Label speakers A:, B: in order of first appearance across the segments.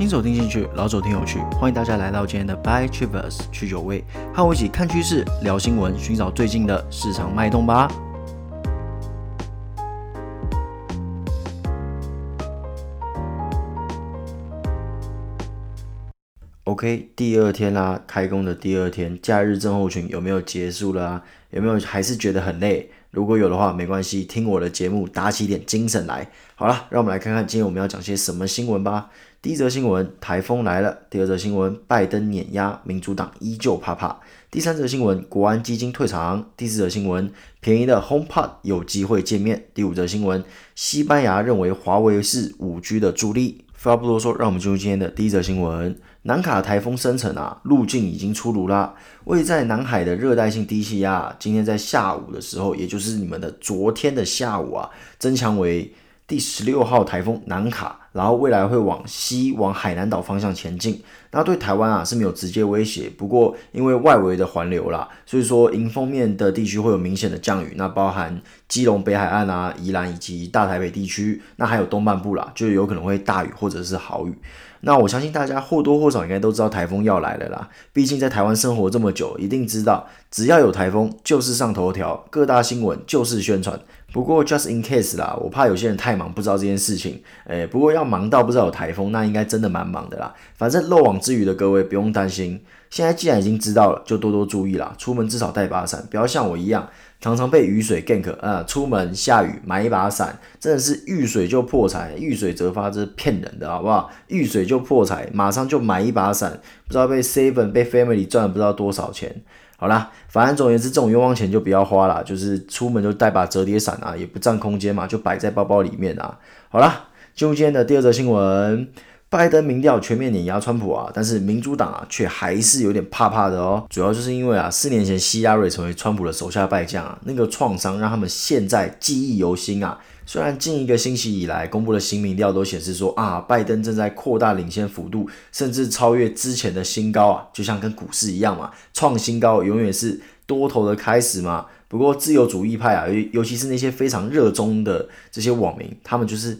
A: 新手听进去，老手听有趣，欢迎大家来到今天的 By Travers 去酒味，和我一起看趋势、聊新闻，寻找最近的市场脉动吧。OK，第二天啦，开工的第二天，假日症候群有没有结束了啊？有没有还是觉得很累？如果有的话，没关系，听我的节目，打起点精神来。好了，让我们来看看今天我们要讲些什么新闻吧。第一则新闻，台风来了；第二则新闻，拜登碾压民主党依旧怕怕；第三则新闻，国安基金退场；第四则新闻，便宜的 HomePod 有机会见面；第五则新闻，西班牙认为华为是五 G 的助力。废话不多说，让我们进入今天的第一则新闻。南卡台风生成啊，路径已经出炉啦。位在南海的热带性低气压，今天在下午的时候，也就是你们的昨天的下午啊，增强为第十六号台风南卡。然后未来会往西往海南岛方向前进，那对台湾啊是没有直接威胁，不过因为外围的环流啦，所以说迎风面的地区会有明显的降雨，那包含基隆北海岸啊、宜兰以及大台北地区，那还有东半部啦，就有可能会大雨或者是豪雨。那我相信大家或多或少应该都知道台风要来了啦，毕竟在台湾生活这么久，一定知道只要有台风就是上头条，各大新闻就是宣传。不过 just in case 啦，我怕有些人太忙不知道这件事情。诶，不过要忙到不知道有台风，那应该真的蛮忙的啦。反正漏网之鱼的各位不用担心，现在既然已经知道了，就多多注意啦。出门至少带把伞，不要像我一样常常被雨水 gank。呃，出门下雨买一把伞，真的是遇水就破财，遇水则发，这是骗人的，好不好？遇水就破财，马上就买一把伞，不知道被 seven 被 family 赚了不知道多少钱。好啦，反正总而言之，这种冤枉钱就不要花啦，就是出门就带把折叠伞啊，也不占空间嘛，就摆在包包里面啊。好啦，进入今天的第二则新闻，拜登民调全面碾压川普啊，但是民主党啊却还是有点怕怕的哦。主要就是因为啊，四年前希拉瑞成为川普的手下败将啊，那个创伤让他们现在记忆犹新啊。虽然近一个星期以来公布的新民调都显示说啊，拜登正在扩大领先幅度，甚至超越之前的新高啊，就像跟股市一样嘛，创新高永远是多头的开始嘛。不过自由主义派啊，尤尤其是那些非常热衷的这些网民，他们就是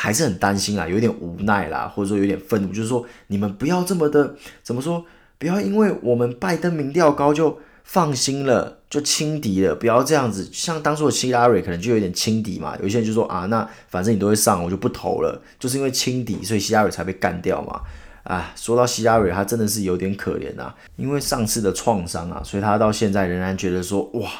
A: 还是很担心啦，有点无奈啦，或者说有点愤怒，就是说你们不要这么的怎么说，不要因为我们拜登民调高就。放心了，就轻敌了，不要这样子。像当初的希拉瑞可能就有点轻敌嘛。有些人就说啊，那反正你都会上，我就不投了，就是因为轻敌，所以希拉瑞才被干掉嘛。啊，说到希拉瑞，他真的是有点可怜啊，因为上次的创伤啊，所以他到现在仍然觉得说哇。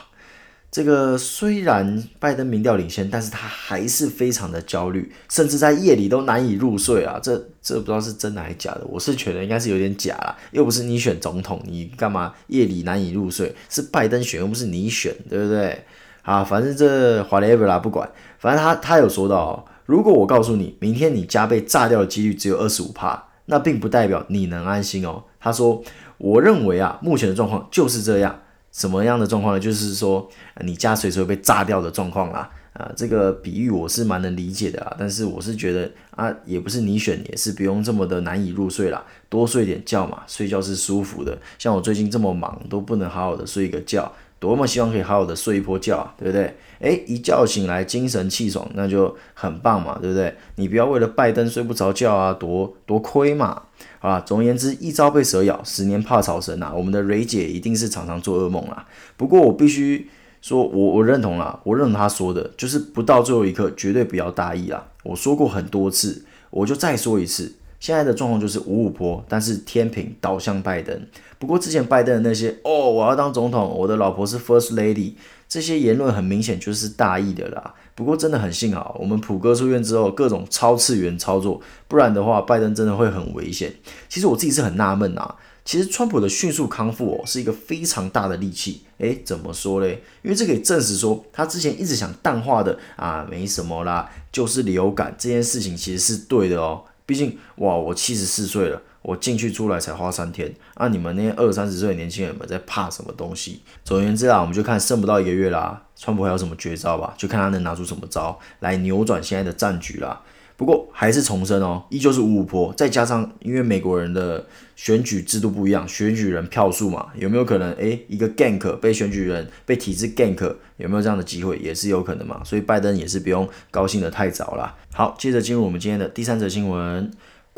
A: 这个虽然拜登民调领先，但是他还是非常的焦虑，甚至在夜里都难以入睡啊！这这不知道是真的还是假的，我是觉得应该是有点假啦，又不是你选总统，你干嘛夜里难以入睡？是拜登选，又不是你选，对不对？啊，反正这 whatever 啦，不管，反正他他有说到哦，如果我告诉你，明天你家被炸掉的几率只有二十五趴，那并不代表你能安心哦。他说，我认为啊，目前的状况就是这样。什么样的状况呢？就是说，你家随时会被炸掉的状况啦。啊，这个比喻我是蛮能理解的啊。但是我是觉得啊，也不是你选，也是不用这么的难以入睡啦。多睡点觉嘛，睡觉是舒服的。像我最近这么忙，都不能好好的睡一个觉，多么希望可以好好的睡一波觉啊，对不对？诶，一觉醒来精神气爽，那就很棒嘛，对不对？你不要为了拜登睡不着觉啊，多多亏嘛。好啦，总而言之，一朝被蛇咬，十年怕草绳呐。我们的蕊姐一定是常常做噩梦啦。不过我必须说，我我认同啦，我认同她说的，就是不到最后一刻，绝对不要大意啦。我说过很多次，我就再说一次，现在的状况就是五五波，但是天平倒向拜登。不过之前拜登的那些哦，我要当总统，我的老婆是 First Lady，这些言论很明显就是大意的啦。不过真的很幸好，我们普哥出院之后，各种超次元操作，不然的话，拜登真的会很危险。其实我自己是很纳闷啊，其实川普的迅速康复哦，是一个非常大的利器。诶，怎么说嘞？因为这可以证实说，他之前一直想淡化的啊，没什么啦，就是流感这件事情其实是对的哦。毕竟哇，我七十四岁了。我进去出来才花三天，啊！你们那些二三十岁的年轻人们在怕什么东西？总而言之啊，我们就看剩不到一个月啦，川普还有什么绝招吧？就看他能拿出什么招来扭转现在的战局啦。不过还是重申哦，依旧是五五坡，再加上因为美国人的选举制度不一样，选举人票数嘛，有没有可能？诶，一个 gank 被选举人被体制 gank，有没有这样的机会？也是有可能嘛。所以拜登也是不用高兴得太早啦。好，接着进入我们今天的第三则新闻。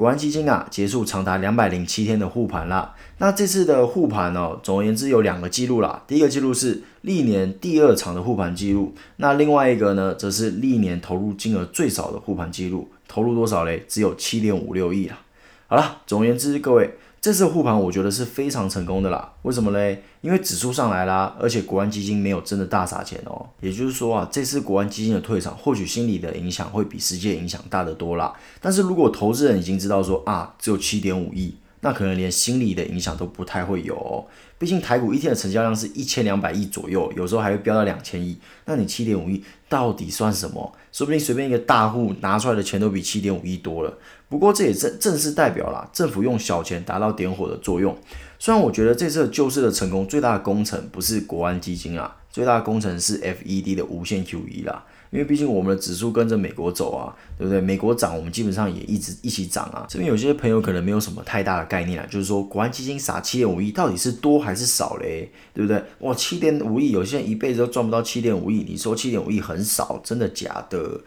A: 国安基金啊结束长达两百零七天的护盘啦。那这次的护盘哦，总而言之有两个记录啦。第一个记录是历年第二场的护盘记录，那另外一个呢，则是历年投入金额最少的护盘记录，投入多少嘞？只有七点五六亿啦。好了，总而言之，各位。这次护盘我觉得是非常成功的啦，为什么嘞？因为指数上来啦，而且国安基金没有真的大撒钱哦。也就是说啊，这次国安基金的退场，或许心理的影响会比实际影响大得多啦。但是如果投资人已经知道说啊，只有七点五亿。那可能连心理的影响都不太会有哦，毕竟台股一天的成交量是一千两百亿左右，有时候还会飙到两千亿。那你七点五亿到底算什么？说不定随便一个大户拿出来的钱都比七点五亿多了。不过这也正正是代表了政府用小钱达到点火的作用。虽然我觉得这次救市的成功最大的功臣不是国安基金啊，最大的功臣是 FED 的无限 QE 啦。因为毕竟我们的指数跟着美国走啊，对不对？美国涨，我们基本上也一直一起涨啊。这边有些朋友可能没有什么太大的概念啊，就是说国安基金撒七点五亿到底是多还是少嘞？对不对？哇，七点五亿，有些人一辈子都赚不到七点五亿，你说七点五亿很少，真的假的？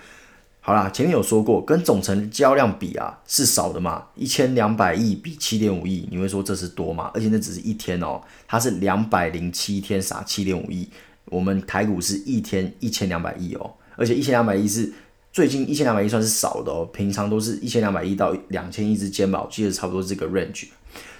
A: 好啦，前面有说过，跟总成交量比啊是少的嘛，一千两百亿比七点五亿，你会说这是多吗？而且那只是一天哦，它是两百零七天撒七点五亿，我们台股是一天一千两百亿哦。而且一千两百亿是最近一千两百亿算是少的哦，平常都是一千两百亿到两千亿之间吧，我记得差不多这个 range。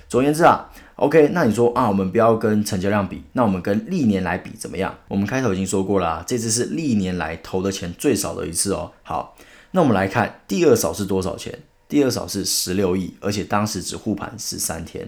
A: 总而言之啊，OK，那你说啊，我们不要跟成交量比，那我们跟历年来比怎么样？我们开头已经说过了啊，这次是历年来投的钱最少的一次哦。好，那我们来看第二少是多少钱？第二少是十六亿，而且当时只护盘十三天。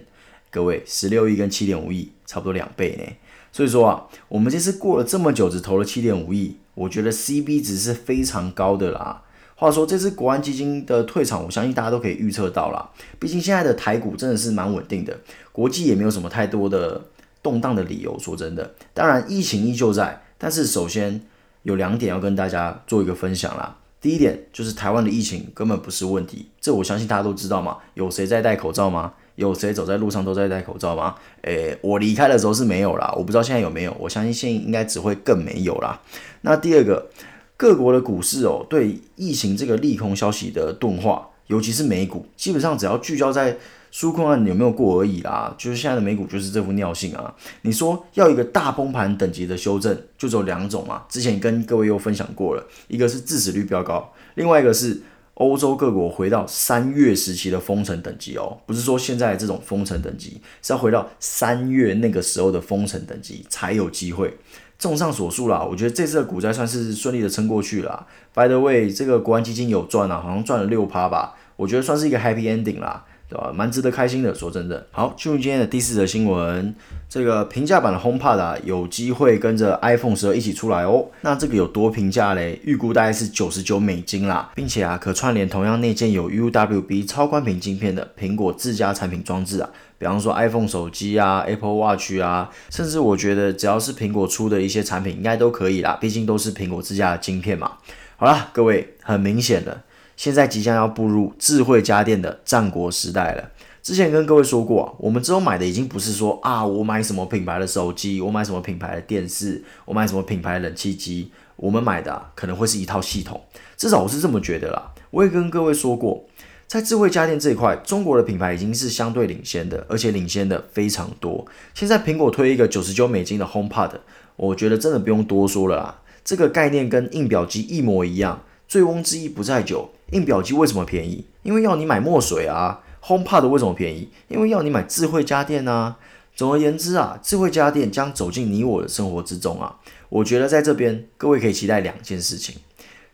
A: 各位，十六亿跟七点五亿差不多两倍呢。所以说啊，我们这次过了这么久，只投了七点五亿。我觉得 CB 值是非常高的啦。话说这次国安基金的退场，我相信大家都可以预测到啦。毕竟现在的台股真的是蛮稳定的，国际也没有什么太多的动荡的理由。说真的，当然疫情依旧在，但是首先有两点要跟大家做一个分享啦。第一点就是台湾的疫情根本不是问题，这我相信大家都知道嘛。有谁在戴口罩吗？有谁走在路上都在戴口罩吗？诶，我离开的时候是没有啦，我不知道现在有没有。我相信现在应该只会更没有啦。那第二个，各国的股市哦，对疫情这个利空消息的钝化，尤其是美股，基本上只要聚焦在纾困案有没有过而已啦。就是现在的美股就是这副尿性啊。你说要一个大崩盘等级的修正，就只有两种嘛。之前跟各位又分享过了，一个是致死率飙高，另外一个是。欧洲各国回到三月时期的封城等级哦，不是说现在这种封城等级，是要回到三月那个时候的封城等级才有机会。综上所述啦，我觉得这次的股灾算是顺利的撑过去了。By the way，这个国安基金有赚啊，好像赚了六趴吧，我觉得算是一个 happy ending 啦。对吧？蛮值得开心的，说真的。好，进入今天的第四则新闻，这个平价版的 HomePod 啊，有机会跟着 iPhone 十二一起出来哦。那这个有多平价嘞？预估大概是九十九美金啦，并且啊，可串联同样内建有 UWB 超宽频晶片的苹果自家产品装置啊，比方说 iPhone 手机啊、Apple Watch 啊，甚至我觉得只要是苹果出的一些产品，应该都可以啦，毕竟都是苹果自家的晶片嘛。好啦，各位，很明显的。现在即将要步入智慧家电的战国时代了。之前跟各位说过，我们之后买的已经不是说啊，我买什么品牌的手机，我买什么品牌的电视，我买什么品牌的冷气机，我们买的，可能会是一套系统。至少我是这么觉得啦。我也跟各位说过，在智慧家电这一块，中国的品牌已经是相对领先的，而且领先的非常多。现在苹果推一个九十九美金的 HomePod，我觉得真的不用多说了啦。这个概念跟印表机一模一样。醉翁之意不在酒，印表机为什么便宜？因为要你买墨水啊。HomePod 为什么便宜？因为要你买智慧家电啊。总而言之啊，智慧家电将走进你我的生活之中啊。我觉得在这边各位可以期待两件事情。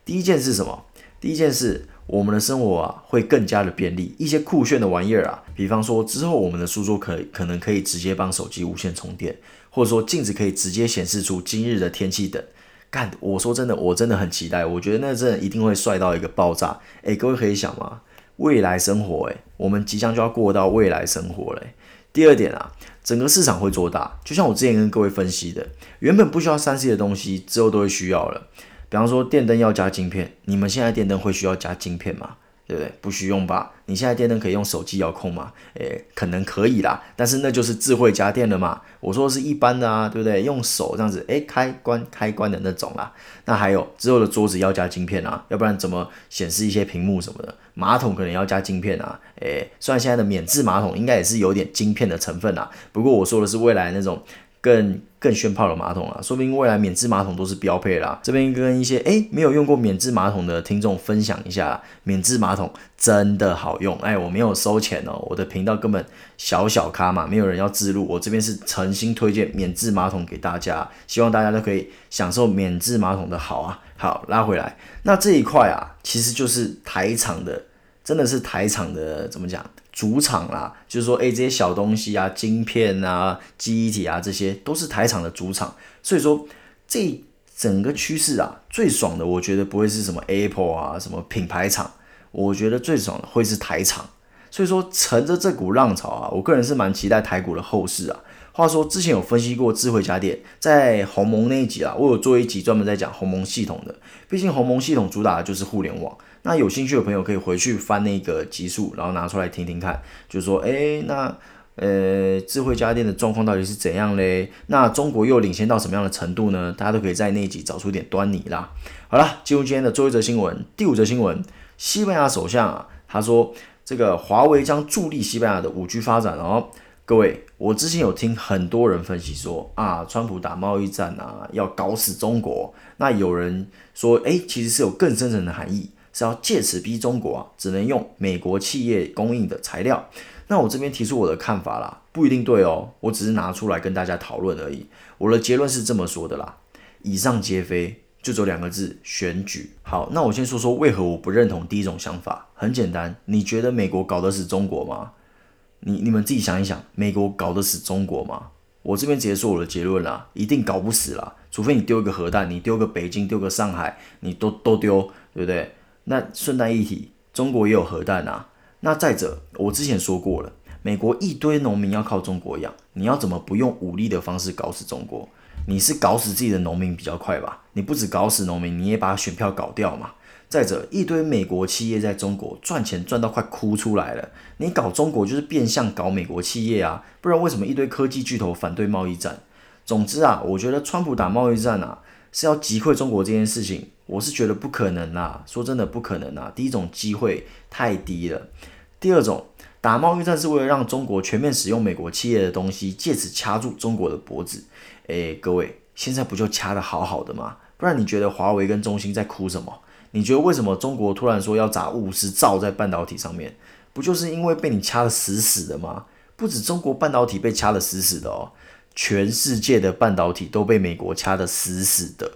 A: 第一件是什么？第一件事，我们的生活啊会更加的便利，一些酷炫的玩意儿啊，比方说之后我们的书桌可可能可以直接帮手机无线充电，或者说镜子可以直接显示出今日的天气等。干，我说真的，我真的很期待。我觉得那真的一定会帅到一个爆炸。诶，各位可以想吗？未来生活，诶，我们即将就要过到未来生活了。第二点啊，整个市场会做大。就像我之前跟各位分析的，原本不需要三 C 的东西，之后都会需要了。比方说电灯要加晶片，你们现在电灯会需要加晶片吗？对不对？不需用吧？你现在电灯可以用手机遥控吗？诶，可能可以啦，但是那就是智慧家电了嘛。我说的是一般的啊，对不对？用手这样子，诶，开关开关的那种啦。那还有之后的桌子要加晶片啊，要不然怎么显示一些屏幕什么的？马桶可能要加晶片啊。诶，虽然现在的免治马桶应该也是有点晶片的成分啦，不过我说的是未来那种。更更炫炮的马桶啊，说不定未来免治马桶都是标配啦。这边跟一些诶没有用过免治马桶的听众分享一下，免治马桶真的好用。哎，我没有收钱哦，我的频道根本小小咖嘛，没有人要置入。我这边是诚心推荐免治马桶给大家，希望大家都可以享受免治马桶的好啊。好，拉回来，那这一块啊，其实就是台厂的，真的是台厂的，怎么讲？主场啦，就是说，诶，这些小东西啊，晶片啊，记忆体啊，这些都是台厂的主场。所以说，这整个趋势啊，最爽的，我觉得不会是什么 Apple 啊，什么品牌厂，我觉得最爽的会是台厂。所以说，乘着这股浪潮啊，我个人是蛮期待台股的后市啊。话说，之前有分析过智慧家电，在鸿蒙那一集啊，我有做一集专门在讲鸿蒙系统的。毕竟鸿蒙系统主打的就是互联网。那有兴趣的朋友可以回去翻那个集数，然后拿出来听听看，就是说，诶，那呃，智慧家电的状况到底是怎样嘞？那中国又领先到什么样的程度呢？大家都可以在那一集找出点端倪啦。好了，进入今天的最后一则新闻，第五则新闻，西班牙首相啊，他说这个华为将助力西班牙的五 G 发展哦。各位，我之前有听很多人分析说啊，川普打贸易战啊，要搞死中国。那有人说，诶，其实是有更深层的含义。是要借此逼中国啊，只能用美国企业供应的材料。那我这边提出我的看法啦，不一定对哦，我只是拿出来跟大家讨论而已。我的结论是这么说的啦，以上皆非，就只有两个字：选举。好，那我先说说为何我不认同第一种想法。很简单，你觉得美国搞得死中国吗？你你们自己想一想，美国搞得死中国吗？我这边直接说我的结论啦，一定搞不死啦，除非你丢一个核弹，你丢个北京，丢个上海，你都都丢，对不对？那顺带一提，中国也有核弹啊。那再者，我之前说过了，美国一堆农民要靠中国养，你要怎么不用武力的方式搞死中国？你是搞死自己的农民比较快吧？你不止搞死农民，你也把选票搞掉嘛。再者，一堆美国企业在中国赚钱赚到快哭出来了，你搞中国就是变相搞美国企业啊，不然为什么一堆科技巨头反对贸易战？总之啊，我觉得川普打贸易战啊，是要击溃中国这件事情。我是觉得不可能啦，说真的不可能啊。第一种机会太低了，第二种打贸易战是为了让中国全面使用美国企业的东西，借此掐住中国的脖子。诶，各位，现在不就掐得好好的吗？不然你觉得华为跟中兴在哭什么？你觉得为什么中国突然说要砸五十兆在半导体上面？不就是因为被你掐得死死的吗？不止中国半导体被掐得死死的哦，全世界的半导体都被美国掐得死死的。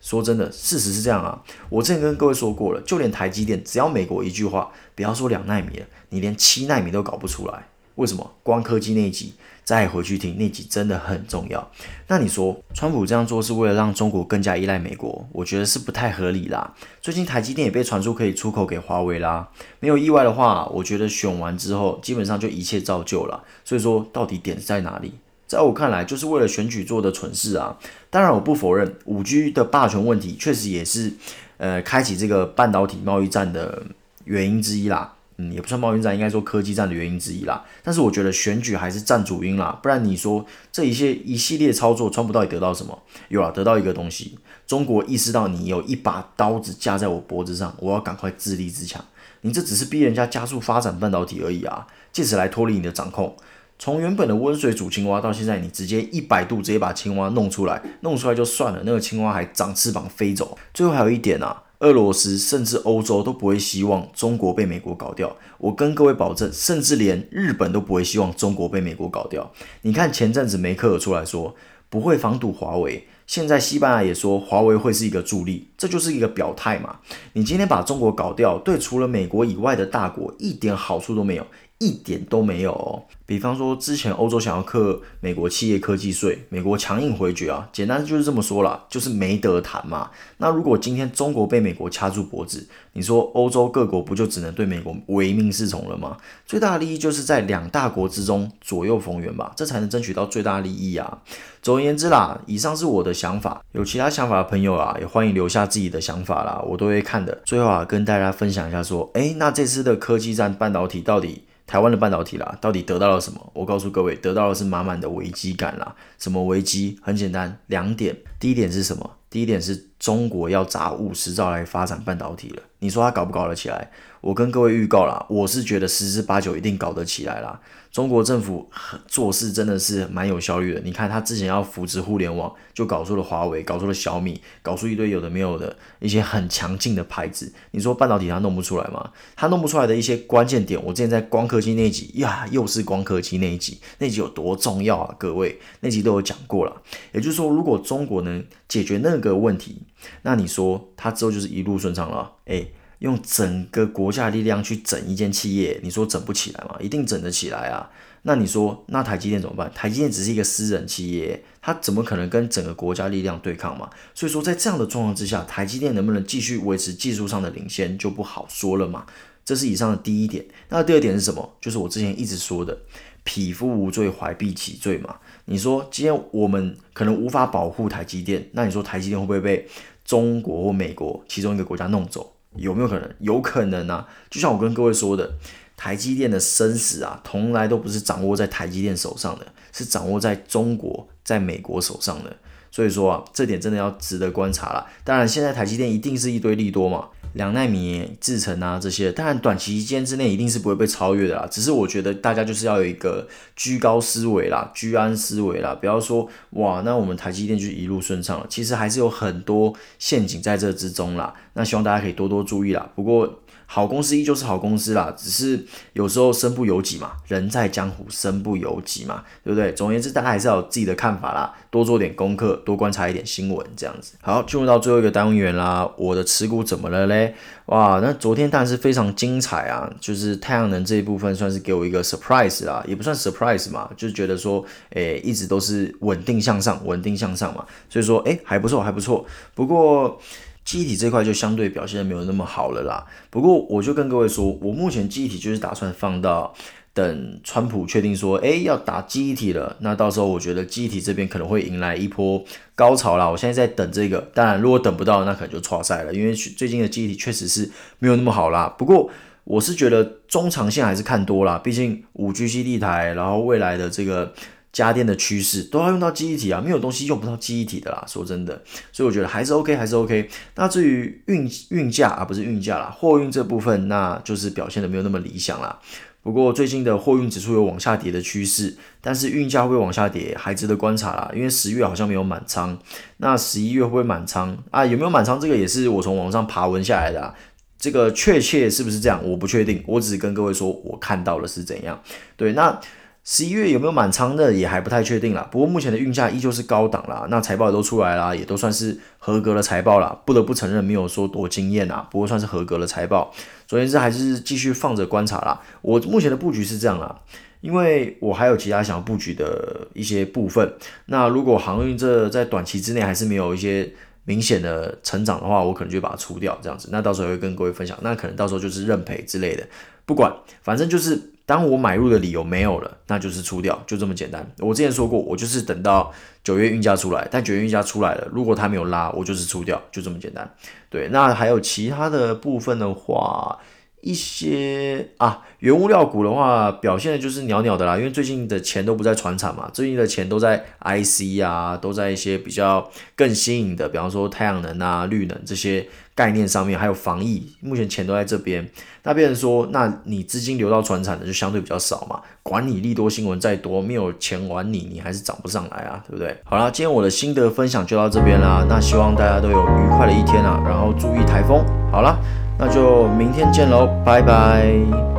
A: 说真的，事实是这样啊。我之前跟各位说过了，就连台积电，只要美国一句话，不要说两纳米了，你连七纳米都搞不出来。为什么？光科技那一集，再回去听那集真的很重要。那你说，川普这样做是为了让中国更加依赖美国？我觉得是不太合理啦。最近台积电也被传出可以出口给华为啦。没有意外的话，我觉得选完之后，基本上就一切照旧了。所以说，到底点在哪里？在我看来，就是为了选举做的蠢事啊！当然，我不否认五 G 的霸权问题确实也是，呃，开启这个半导体贸易战的原因之一啦。嗯，也不算贸易战，应该说科技战的原因之一啦。但是我觉得选举还是占主因啦，不然你说这一些一系列操作，川普到底得到什么？有啊，得到一个东西，中国意识到你有一把刀子架在我脖子上，我要赶快自立自强。你这只是逼人家加速发展半导体而已啊，借此来脱离你的掌控。从原本的温水煮青蛙到现在，你直接一百度直接把青蛙弄出来，弄出来就算了，那个青蛙还长翅膀飞走。最后还有一点啊，俄罗斯甚至欧洲都不会希望中国被美国搞掉。我跟各位保证，甚至连日本都不会希望中国被美国搞掉。你看前阵子梅克尔出来说不会防堵华为，现在西班牙也说华为会是一个助力，这就是一个表态嘛。你今天把中国搞掉，对除了美国以外的大国一点好处都没有。一点都没有哦。比方说，之前欧洲想要克美国企业科技税，美国强硬回绝啊，简单就是这么说啦，就是没得谈嘛。那如果今天中国被美国掐住脖子，你说欧洲各国不就只能对美国唯命是从了吗？最大的利益就是在两大国之中左右逢源吧，这才能争取到最大利益啊。总而言之啦，以上是我的想法，有其他想法的朋友啊，也欢迎留下自己的想法啦，我都会看的。最后啊，跟大家分享一下说，诶，那这次的科技战半导体到底？台湾的半导体啦，到底得到了什么？我告诉各位，得到的是满满的危机感啦。什么危机？很简单，两点。第一点是什么？第一点是中国要砸五十兆来发展半导体了。你说它搞不搞得起来？我跟各位预告啦，我是觉得十之八九一定搞得起来啦。中国政府做事真的是蛮有效率的。你看他之前要扶持互联网，就搞出了华为，搞出了小米，搞出一堆有的没有的一些很强劲的牌子。你说半导体他弄不出来吗？他弄不出来的一些关键点，我之前在光刻机那一集呀，又是光刻机那一集，那集有多重要啊？各位，那集都有讲过了。也就是说，如果中国能解决那个问题，那你说他之后就是一路顺畅了？诶。用整个国家的力量去整一间企业，你说整不起来吗？一定整得起来啊！那你说，那台积电怎么办？台积电只是一个私人企业，它怎么可能跟整个国家力量对抗嘛？所以说，在这样的状况之下，台积电能不能继续维持技术上的领先就不好说了嘛。这是以上的第一点。那第二点是什么？就是我之前一直说的“匹夫无罪，怀璧其罪”嘛。你说今天我们可能无法保护台积电，那你说台积电会不会被中国或美国其中一个国家弄走？有没有可能？有可能啊！就像我跟各位说的，台积电的生死啊，从来都不是掌握在台积电手上的，是掌握在中国、在美国手上的。所以说啊，这点真的要值得观察了。当然，现在台积电一定是一堆利多嘛，两纳米制程啊这些，当然短期间之内一定是不会被超越的啦。只是我觉得大家就是要有一个居高思维啦，居安思维啦，不要说哇，那我们台积电就一路顺畅了。其实还是有很多陷阱在这之中啦。那希望大家可以多多注意啦。不过，好公司依旧是好公司啦，只是有时候身不由己嘛，人在江湖身不由己嘛，对不对？总而言之，大家还是要有自己的看法啦，多做点功课，多观察一点新闻，这样子。好，进入到最后一个单元啦，我的持股怎么了嘞？哇，那昨天当然是非常精彩啊，就是太阳能这一部分算是给我一个 surprise 啦，也不算 surprise 嘛，就是觉得说，诶，一直都是稳定向上，稳定向上嘛，所以说，诶，还不错，还不错。不过。记忆体这块就相对表现的没有那么好了啦。不过我就跟各位说，我目前记忆体就是打算放到等川普确定说，诶要打记忆体了，那到时候我觉得记忆体这边可能会迎来一波高潮啦。我现在在等这个，当然如果等不到，那可能就错赛了，因为最近的记忆体确实是没有那么好啦。不过我是觉得中长线还是看多啦，毕竟五 G 基地台，然后未来的这个。家电的趋势都要用到记忆体啊，没有东西用不到记忆体的啦。说真的，所以我觉得还是 OK，还是 OK。那至于运运价啊，不是运价啦，货运这部分，那就是表现的没有那么理想啦。不过最近的货运指数有往下跌的趋势，但是运价会往下跌，还值得观察啦。因为十月好像没有满仓，那十一月会不会满仓啊？有没有满仓？这个也是我从网上爬文下来的啊。这个确切是不是这样，我不确定。我只是跟各位说，我看到了是怎样。对，那。十一月有没有满仓的也还不太确定啦，不过目前的运价依旧是高档啦，那财报也都出来啦，也都算是合格的财报啦，不得不承认没有说多惊艳啊，不过算是合格的财报。总而言之，还是继续放着观察啦。我目前的布局是这样啦，因为我还有其他想要布局的一些部分。那如果航运这在短期之内还是没有一些明显的成长的话，我可能就把它出掉这样子。那到时候会跟各位分享，那可能到时候就是认赔之类的，不管，反正就是。当我买入的理由没有了，那就是出掉，就这么简单。我之前说过，我就是等到九月运价出来，但九月运价出来了，如果它没有拉，我就是出掉，就这么简单。对，那还有其他的部分的话。一些啊，原物料股的话，表现的就是袅袅的啦，因为最近的钱都不在船厂嘛，最近的钱都在 IC 啊，都在一些比较更新颖的，比方说太阳能啊、绿能这些概念上面，还有防疫，目前钱都在这边。那变成说，那你资金流到船厂的就相对比较少嘛，管你利多新闻再多，没有钱玩你，你还是涨不上来啊，对不对？好啦，今天我的心得分享就到这边啦，那希望大家都有愉快的一天啊，然后注意台风。好啦。那就明天见喽，拜拜。